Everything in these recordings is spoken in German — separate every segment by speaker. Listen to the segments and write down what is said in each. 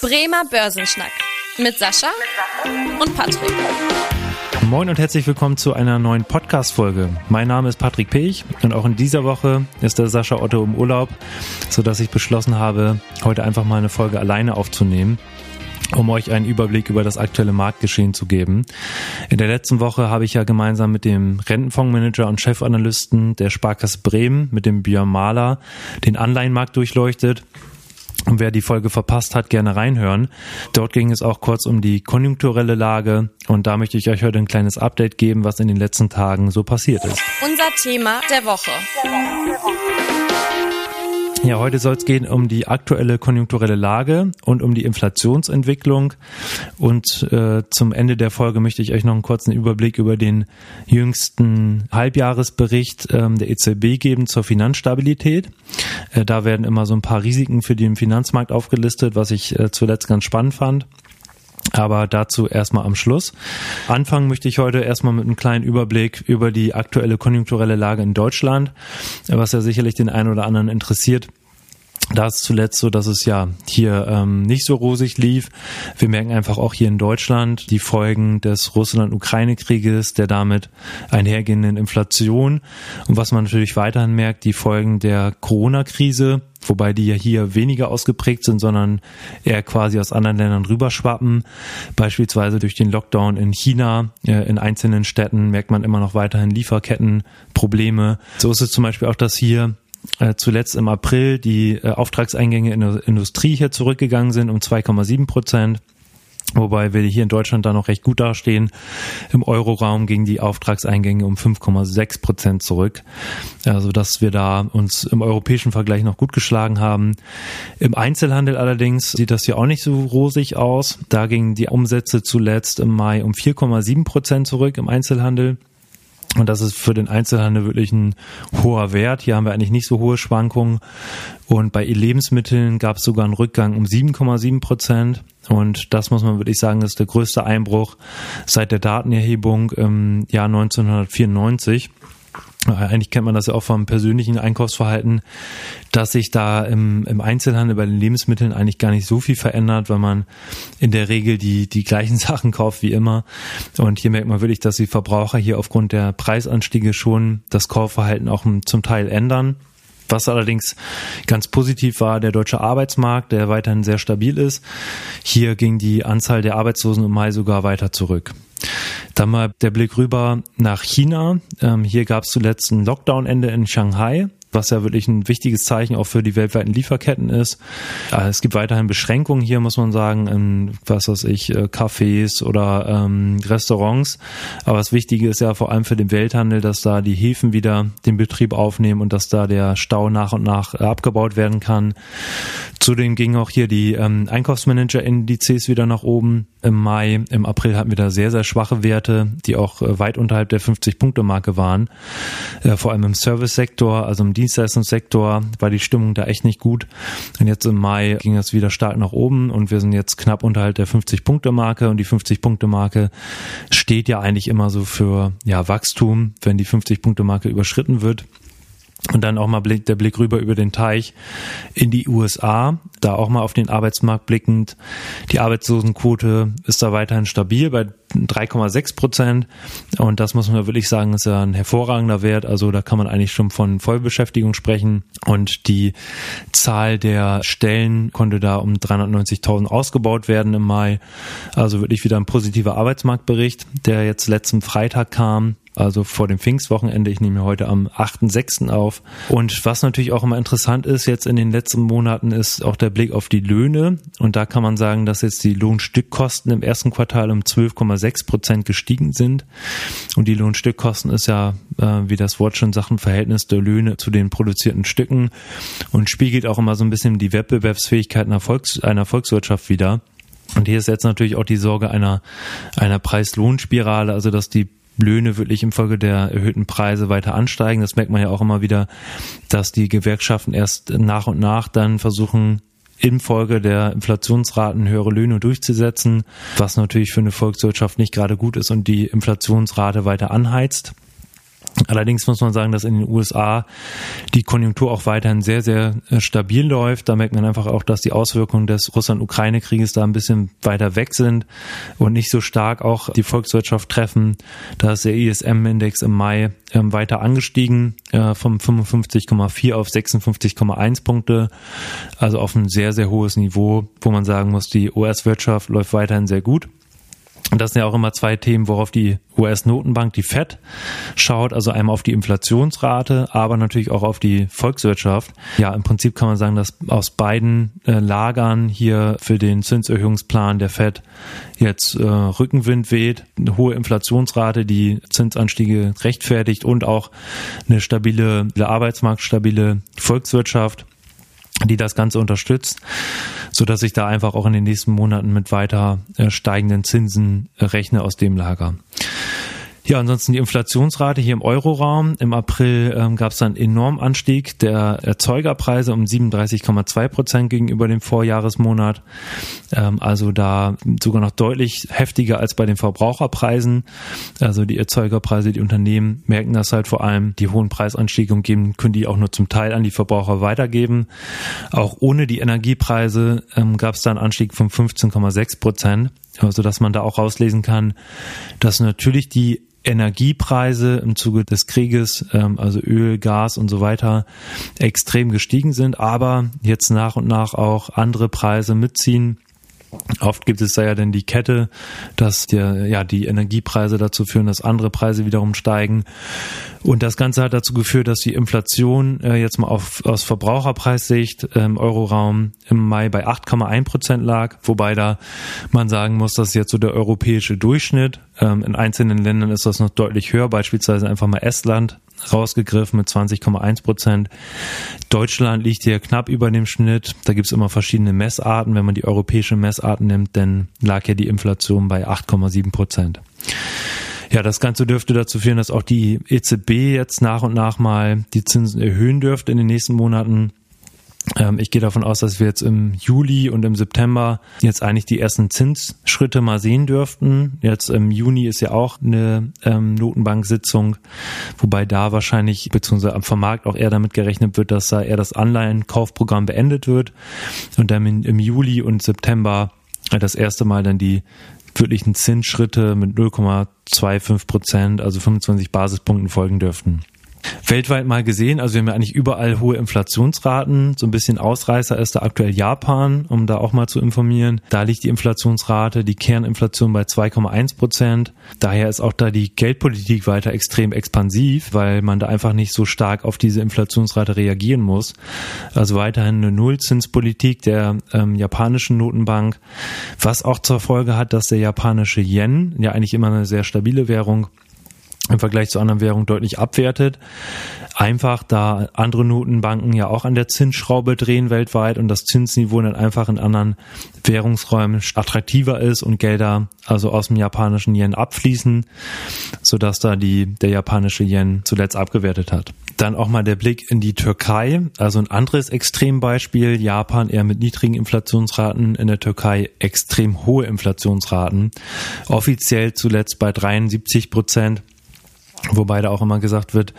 Speaker 1: Bremer Börsenschnack mit Sascha und Patrick.
Speaker 2: Moin und herzlich willkommen zu einer neuen Podcast-Folge. Mein Name ist Patrick Pech und auch in dieser Woche ist der Sascha Otto im Urlaub, sodass ich beschlossen habe, heute einfach mal eine Folge alleine aufzunehmen um euch einen Überblick über das aktuelle Marktgeschehen zu geben. In der letzten Woche habe ich ja gemeinsam mit dem Rentenfondsmanager und Chefanalysten der Sparkasse Bremen, mit dem Björn Mahler, den Anleihenmarkt durchleuchtet und wer die Folge verpasst hat, gerne reinhören. Dort ging es auch kurz um die konjunkturelle Lage und da möchte ich euch heute ein kleines Update geben, was in den letzten Tagen so passiert ist.
Speaker 1: Unser Thema der Woche. Der Woche, der Woche.
Speaker 2: Ja, heute soll es gehen um die aktuelle konjunkturelle Lage und um die Inflationsentwicklung. Und äh, zum Ende der Folge möchte ich euch noch einen kurzen Überblick über den jüngsten Halbjahresbericht ähm, der EZB geben zur Finanzstabilität. Äh, da werden immer so ein paar Risiken für den Finanzmarkt aufgelistet, was ich äh, zuletzt ganz spannend fand. Aber dazu erstmal am Schluss. Anfangen möchte ich heute erstmal mit einem kleinen Überblick über die aktuelle konjunkturelle Lage in Deutschland, was ja sicherlich den einen oder anderen interessiert. Da ist zuletzt so, dass es ja hier ähm, nicht so rosig lief. Wir merken einfach auch hier in Deutschland die Folgen des Russland-Ukraine-Krieges, der damit einhergehenden Inflation und was man natürlich weiterhin merkt, die Folgen der Corona-Krise, wobei die ja hier weniger ausgeprägt sind, sondern eher quasi aus anderen Ländern rüberschwappen. Beispielsweise durch den Lockdown in China, äh, in einzelnen Städten merkt man immer noch weiterhin Lieferkettenprobleme. So ist es zum Beispiel auch, dass hier äh, zuletzt im April die äh, Auftragseingänge in der Industrie hier zurückgegangen sind um 2,7 Prozent. Wobei wir hier in Deutschland da noch recht gut dastehen. Im Euroraum gingen die Auftragseingänge um 5,6 Prozent zurück. Also, dass wir da uns im europäischen Vergleich noch gut geschlagen haben. Im Einzelhandel allerdings sieht das hier auch nicht so rosig aus. Da gingen die Umsätze zuletzt im Mai um 4,7 Prozent zurück im Einzelhandel. Und das ist für den Einzelhandel wirklich ein hoher Wert. Hier haben wir eigentlich nicht so hohe Schwankungen. Und bei Lebensmitteln gab es sogar einen Rückgang um 7,7 Prozent. Und das muss man wirklich sagen, ist der größte Einbruch seit der Datenerhebung im Jahr 1994. Eigentlich kennt man das ja auch vom persönlichen Einkaufsverhalten, dass sich da im, im Einzelhandel bei den Lebensmitteln eigentlich gar nicht so viel verändert, weil man in der Regel die, die gleichen Sachen kauft wie immer. Und hier merkt man wirklich, dass die Verbraucher hier aufgrund der Preisanstiege schon das Kaufverhalten auch zum Teil ändern. Was allerdings ganz positiv war, der deutsche Arbeitsmarkt, der weiterhin sehr stabil ist. Hier ging die Anzahl der Arbeitslosen im Mai sogar weiter zurück. Dann mal der Blick rüber nach China. Ähm, hier gab es zuletzt ein Lockdown-Ende in Shanghai was ja wirklich ein wichtiges Zeichen auch für die weltweiten Lieferketten ist. Äh, es gibt weiterhin Beschränkungen hier, muss man sagen, in, was weiß ich, äh, Cafés oder ähm, Restaurants. Aber das Wichtige ist ja vor allem für den Welthandel, dass da die Häfen wieder den Betrieb aufnehmen und dass da der Stau nach und nach äh, abgebaut werden kann. Zudem gingen auch hier die ähm, Einkaufsmanager-Indizes wieder nach oben im Mai. Im April hatten wir da sehr, sehr schwache Werte, die auch weit unterhalb der 50-Punkte-Marke waren. Äh, vor allem im Service-Sektor, also im Dienstleistungssektor war die Stimmung da echt nicht gut. Und jetzt im Mai ging das wieder stark nach oben und wir sind jetzt knapp unterhalb der 50-Punkte-Marke und die 50-Punkte-Marke steht ja eigentlich immer so für ja, Wachstum, wenn die 50-Punkte-Marke überschritten wird. Und dann auch mal der Blick rüber über den Teich in die USA, da auch mal auf den Arbeitsmarkt blickend. Die Arbeitslosenquote ist da weiterhin stabil bei 3,6 Prozent. Und das muss man wirklich sagen, ist ja ein hervorragender Wert. Also da kann man eigentlich schon von Vollbeschäftigung sprechen. Und die Zahl der Stellen konnte da um 390.000 ausgebaut werden im Mai. Also wirklich wieder ein positiver Arbeitsmarktbericht, der jetzt letzten Freitag kam also vor dem Pfingstwochenende. Ich nehme heute am 8.6. auf. Und was natürlich auch immer interessant ist jetzt in den letzten Monaten, ist auch der Blick auf die Löhne. Und da kann man sagen, dass jetzt die Lohnstückkosten im ersten Quartal um 12,6 Prozent gestiegen sind. Und die Lohnstückkosten ist ja, äh, wie das Wort schon sagt, ein Verhältnis der Löhne zu den produzierten Stücken und spiegelt auch immer so ein bisschen die Wettbewerbsfähigkeit einer, Volks-, einer Volkswirtschaft wider. Und hier ist jetzt natürlich auch die Sorge einer, einer Preis-Lohn-Spirale, also dass die Löhne wirklich infolge der erhöhten Preise weiter ansteigen. Das merkt man ja auch immer wieder, dass die Gewerkschaften erst nach und nach dann versuchen, infolge der Inflationsraten höhere Löhne durchzusetzen, was natürlich für eine Volkswirtschaft nicht gerade gut ist und die Inflationsrate weiter anheizt. Allerdings muss man sagen, dass in den USA die Konjunktur auch weiterhin sehr, sehr äh, stabil läuft. Da merkt man einfach auch, dass die Auswirkungen des Russland-Ukraine-Krieges da ein bisschen weiter weg sind und nicht so stark auch die Volkswirtschaft treffen. Da ist der ISM-Index im Mai ähm, weiter angestiegen, äh, vom 55,4 auf 56,1 Punkte. Also auf ein sehr, sehr hohes Niveau, wo man sagen muss, die US-Wirtschaft läuft weiterhin sehr gut. Und das sind ja auch immer zwei Themen, worauf die US-Notenbank, die Fed, schaut. Also einmal auf die Inflationsrate, aber natürlich auch auf die Volkswirtschaft. Ja, im Prinzip kann man sagen, dass aus beiden äh, Lagern hier für den Zinserhöhungsplan der Fed jetzt äh, Rückenwind weht. Eine hohe Inflationsrate, die Zinsanstiege rechtfertigt und auch eine stabile, arbeitsmarktstabile Volkswirtschaft die das Ganze unterstützt, so dass ich da einfach auch in den nächsten Monaten mit weiter äh, steigenden Zinsen äh, rechne aus dem Lager. Ja, ansonsten die Inflationsrate hier im Euroraum. Im April ähm, gab es einen enormen Anstieg der Erzeugerpreise um 37,2 Prozent gegenüber dem Vorjahresmonat. Ähm, also da sogar noch deutlich heftiger als bei den Verbraucherpreisen. Also die Erzeugerpreise, die Unternehmen merken das halt vor allem. Die hohen Preisanstiege und geben, können die auch nur zum Teil an die Verbraucher weitergeben. Auch ohne die Energiepreise ähm, gab es da einen Anstieg von 15,6 Prozent also dass man da auch rauslesen kann, dass natürlich die Energiepreise im Zuge des Krieges, ähm, also Öl, Gas und so weiter, extrem gestiegen sind, aber jetzt nach und nach auch andere Preise mitziehen. Oft gibt es da ja dann die Kette, dass der, ja, die Energiepreise dazu führen, dass andere Preise wiederum steigen. Und das Ganze hat dazu geführt, dass die Inflation äh, jetzt mal auf, aus Verbraucherpreissicht im ähm, Euroraum im Mai bei 8,1 Prozent lag, wobei da man sagen muss, das ist jetzt so der europäische Durchschnitt. Ähm, in einzelnen Ländern ist das noch deutlich höher, beispielsweise einfach mal Estland rausgegriffen mit 20,1 Prozent. Deutschland liegt hier knapp über dem Schnitt. Da gibt es immer verschiedene Messarten. Wenn man die europäische Messarten nimmt, dann lag ja die Inflation bei 8,7 Prozent. Ja, das Ganze dürfte dazu führen, dass auch die EZB jetzt nach und nach mal die Zinsen erhöhen dürfte in den nächsten Monaten. Ähm, ich gehe davon aus, dass wir jetzt im Juli und im September jetzt eigentlich die ersten Zinsschritte mal sehen dürften. Jetzt im Juni ist ja auch eine ähm, Notenbank-Sitzung, wobei da wahrscheinlich beziehungsweise vom Markt auch eher damit gerechnet wird, dass da eher das Anleihenkaufprogramm beendet wird und dann im Juli und September das erste Mal dann die wirklichen Zinsschritte mit 0,25 Prozent, also 25 Basispunkten folgen dürften weltweit mal gesehen. Also wir haben ja eigentlich überall hohe Inflationsraten. So ein bisschen Ausreißer ist da aktuell Japan, um da auch mal zu informieren. Da liegt die Inflationsrate, die Kerninflation bei 2,1 Prozent. Daher ist auch da die Geldpolitik weiter extrem expansiv, weil man da einfach nicht so stark auf diese Inflationsrate reagieren muss. Also weiterhin eine Nullzinspolitik der ähm, japanischen Notenbank, was auch zur Folge hat, dass der japanische Yen, ja eigentlich immer eine sehr stabile Währung, im Vergleich zu anderen Währungen deutlich abwertet. Einfach da andere Notenbanken ja auch an der Zinsschraube drehen weltweit und das Zinsniveau dann einfach in anderen Währungsräumen attraktiver ist und Gelder also aus dem japanischen Yen abfließen, sodass da die, der japanische Yen zuletzt abgewertet hat. Dann auch mal der Blick in die Türkei, also ein anderes Extrembeispiel. Japan eher mit niedrigen Inflationsraten, in der Türkei extrem hohe Inflationsraten. Offiziell zuletzt bei 73 Prozent. Wobei da auch immer gesagt wird,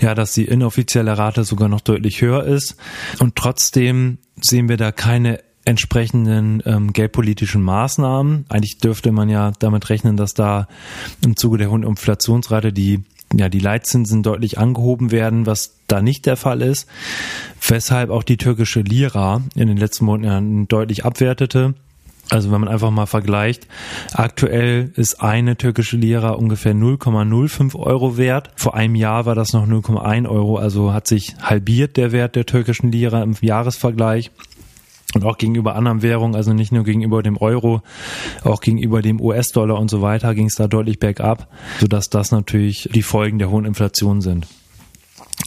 Speaker 2: ja, dass die inoffizielle Rate sogar noch deutlich höher ist. Und trotzdem sehen wir da keine entsprechenden ähm, geldpolitischen Maßnahmen. Eigentlich dürfte man ja damit rechnen, dass da im Zuge der hohen Inflationsrate die ja, die Leitzinsen deutlich angehoben werden, was da nicht der Fall ist, weshalb auch die türkische Lira in den letzten Monaten deutlich abwertete. Also wenn man einfach mal vergleicht, aktuell ist eine türkische Lira ungefähr 0,05 Euro wert. Vor einem Jahr war das noch 0,1 Euro, also hat sich halbiert der Wert der türkischen Lira im Jahresvergleich. Und auch gegenüber anderen Währungen, also nicht nur gegenüber dem Euro, auch gegenüber dem US-Dollar und so weiter, ging es da deutlich bergab, sodass das natürlich die Folgen der hohen Inflation sind.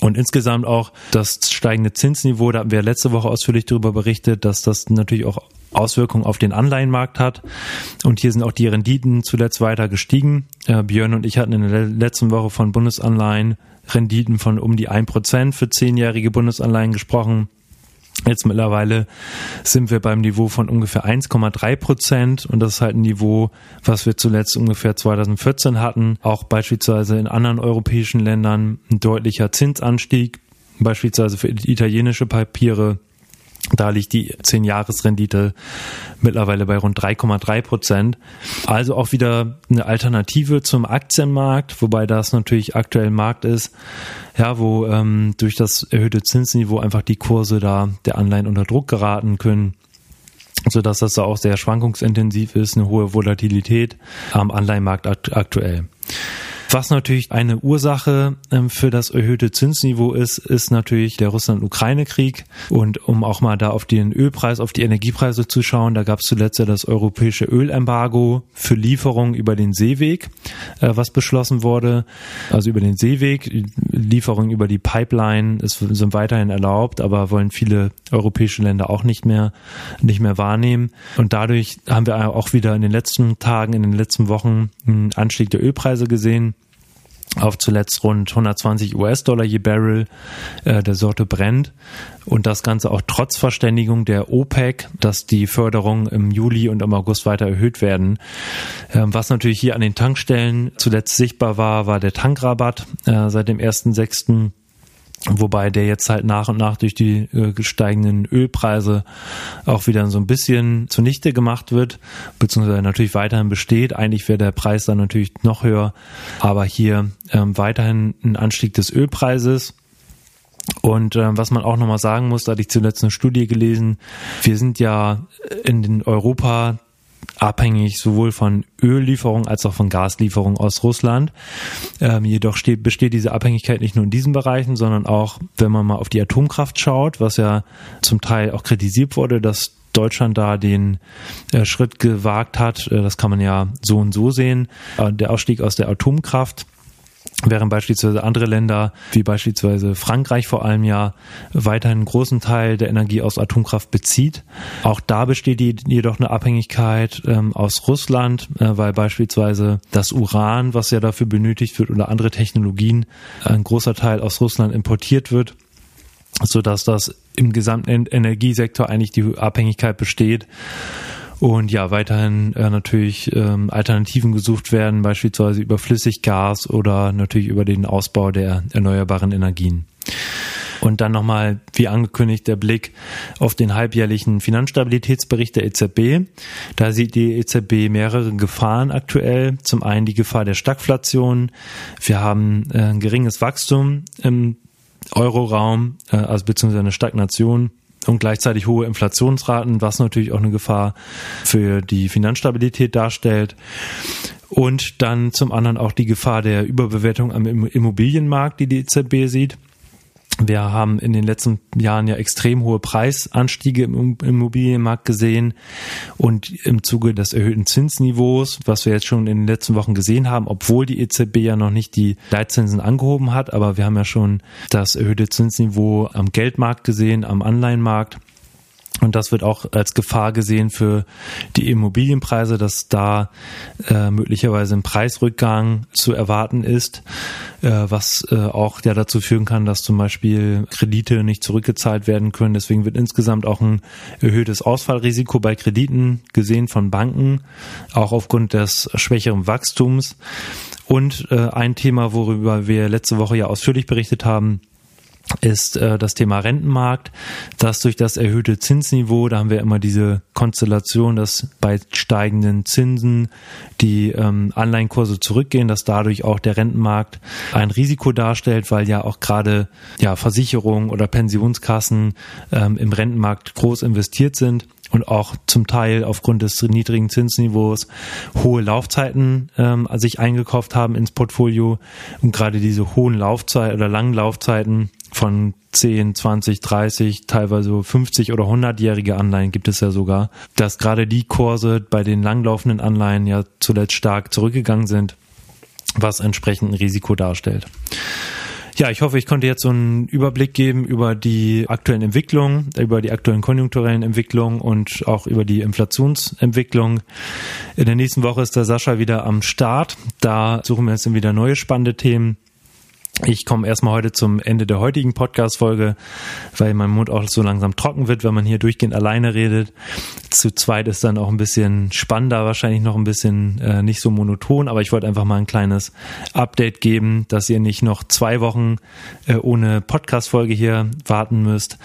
Speaker 2: Und insgesamt auch das steigende Zinsniveau, da haben wir letzte Woche ausführlich darüber berichtet, dass das natürlich auch Auswirkungen auf den Anleihenmarkt hat. Und hier sind auch die Renditen zuletzt weiter gestiegen. Äh, Björn und ich hatten in der letzten Woche von Bundesanleihen Renditen von um die ein Prozent für zehnjährige Bundesanleihen gesprochen. Jetzt mittlerweile sind wir beim Niveau von ungefähr 1,3 Prozent und das ist halt ein Niveau, was wir zuletzt ungefähr 2014 hatten. Auch beispielsweise in anderen europäischen Ländern ein deutlicher Zinsanstieg, beispielsweise für italienische Papiere da liegt die 10-Jahres-Rendite mittlerweile bei rund 3,3 Prozent. Also auch wieder eine Alternative zum Aktienmarkt, wobei das natürlich aktuell Markt ist, ja, wo ähm, durch das erhöhte Zinsniveau einfach die Kurse da der Anleihen unter Druck geraten können so dass das da auch sehr schwankungsintensiv ist, eine hohe Volatilität am Anleihenmarkt aktuell. Was natürlich eine Ursache ähm, für das erhöhte Zinsniveau ist, ist natürlich der Russland-Ukraine-Krieg. Und um auch mal da auf den Ölpreis, auf die Energiepreise zu schauen, da gab es zuletzt ja das europäische Ölembargo für Lieferungen über den Seeweg, äh, was beschlossen wurde. Also über den Seeweg, Lieferungen über die Pipeline ist, sind weiterhin erlaubt, aber wollen viele europäische Länder auch nicht mehr, nicht mehr wahrnehmen. Und dadurch haben wir auch wieder in den letzten Tagen, in den letzten Wochen einen Anstieg der Ölpreise gesehen auf zuletzt rund 120 US-Dollar je Barrel äh, der Sorte brennt. Und das Ganze auch trotz Verständigung der OPEC, dass die Förderung im Juli und im August weiter erhöht werden. Ähm, was natürlich hier an den Tankstellen zuletzt sichtbar war, war der Tankrabatt äh, seit dem 1.6 Wobei der jetzt halt nach und nach durch die äh, gesteigenden Ölpreise auch wieder so ein bisschen zunichte gemacht wird, beziehungsweise natürlich weiterhin besteht. Eigentlich wäre der Preis dann natürlich noch höher, aber hier ähm, weiterhin ein Anstieg des Ölpreises. Und ähm, was man auch nochmal sagen muss, da hatte ich zuletzt eine Studie gelesen, wir sind ja in Europa abhängig sowohl von Öllieferungen als auch von Gaslieferungen aus Russland. Ähm, jedoch steht, besteht diese Abhängigkeit nicht nur in diesen Bereichen, sondern auch, wenn man mal auf die Atomkraft schaut, was ja zum Teil auch kritisiert wurde, dass Deutschland da den äh, Schritt gewagt hat. Äh, das kann man ja so und so sehen. Äh, der Ausstieg aus der Atomkraft während beispielsweise andere Länder, wie beispielsweise Frankreich vor allem ja, weiterhin einen großen Teil der Energie aus Atomkraft bezieht. Auch da besteht jedoch eine Abhängigkeit ähm, aus Russland, äh, weil beispielsweise das Uran, was ja dafür benötigt wird, oder andere Technologien, ein großer Teil aus Russland importiert wird so dass das im gesamten Energiesektor eigentlich die Abhängigkeit besteht und ja, weiterhin äh, natürlich ähm, Alternativen gesucht werden, beispielsweise über Flüssiggas oder natürlich über den Ausbau der erneuerbaren Energien. Und dann nochmal, wie angekündigt, der Blick auf den halbjährlichen Finanzstabilitätsbericht der EZB. Da sieht die EZB mehrere Gefahren aktuell. Zum einen die Gefahr der Stagflation. Wir haben äh, ein geringes Wachstum im Euroraum, äh, also beziehungsweise eine Stagnation und gleichzeitig hohe Inflationsraten, was natürlich auch eine Gefahr für die Finanzstabilität darstellt. Und dann zum anderen auch die Gefahr der Überbewertung am Immobilienmarkt, die die EZB sieht. Wir haben in den letzten Jahren ja extrem hohe Preisanstiege im Immobilienmarkt gesehen und im Zuge des erhöhten Zinsniveaus, was wir jetzt schon in den letzten Wochen gesehen haben, obwohl die EZB ja noch nicht die Leitzinsen angehoben hat, aber wir haben ja schon das erhöhte Zinsniveau am Geldmarkt gesehen, am Anleihenmarkt. Und das wird auch als Gefahr gesehen für die Immobilienpreise, dass da äh, möglicherweise ein Preisrückgang zu erwarten ist, äh, was äh, auch ja dazu führen kann, dass zum Beispiel Kredite nicht zurückgezahlt werden können. Deswegen wird insgesamt auch ein erhöhtes Ausfallrisiko bei Krediten gesehen von Banken, auch aufgrund des schwächeren Wachstums. Und äh, ein Thema, worüber wir letzte Woche ja ausführlich berichtet haben, ist äh, das Thema Rentenmarkt, dass durch das erhöhte Zinsniveau, da haben wir immer diese Konstellation, dass bei steigenden Zinsen die ähm, Anleihenkurse zurückgehen, dass dadurch auch der Rentenmarkt ein Risiko darstellt, weil ja auch gerade ja Versicherungen oder Pensionskassen ähm, im Rentenmarkt groß investiert sind und auch zum Teil aufgrund des niedrigen Zinsniveaus hohe Laufzeiten ähm, sich eingekauft haben ins Portfolio und gerade diese hohen Laufzeiten oder langen Laufzeiten von 10, 20, 30, teilweise 50 oder 100-jährige Anleihen gibt es ja sogar, dass gerade die Kurse bei den langlaufenden Anleihen ja zuletzt stark zurückgegangen sind, was entsprechend ein Risiko darstellt. Ja, ich hoffe, ich konnte jetzt so einen Überblick geben über die aktuellen Entwicklungen, über die aktuellen konjunkturellen Entwicklungen und auch über die Inflationsentwicklung. In der nächsten Woche ist der Sascha wieder am Start. Da suchen wir jetzt wieder neue spannende Themen. Ich komme erstmal heute zum Ende der heutigen Podcast-Folge, weil mein Mund auch so langsam trocken wird, wenn man hier durchgehend alleine redet. Zu zweit ist dann auch ein bisschen spannender, wahrscheinlich noch ein bisschen äh, nicht so monoton, aber ich wollte einfach mal ein kleines Update geben, dass ihr nicht noch zwei Wochen äh, ohne Podcast-Folge hier warten müsst.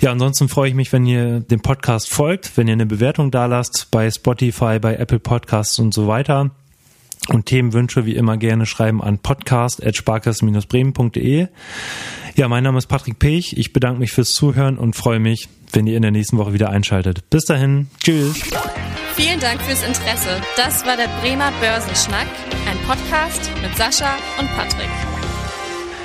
Speaker 2: Ja, ansonsten freue ich mich, wenn ihr dem Podcast folgt, wenn ihr eine Bewertung da lasst bei Spotify, bei Apple Podcasts und so weiter. Und Themenwünsche wie immer gerne schreiben an podcast.sparkassen-bremen.de. Ja, mein Name ist Patrick Pech. Ich bedanke mich fürs Zuhören und freue mich, wenn ihr in der nächsten Woche wieder einschaltet. Bis dahin. Tschüss.
Speaker 1: Vielen Dank fürs Interesse. Das war der Bremer Börsenschnack, ein Podcast mit Sascha und Patrick.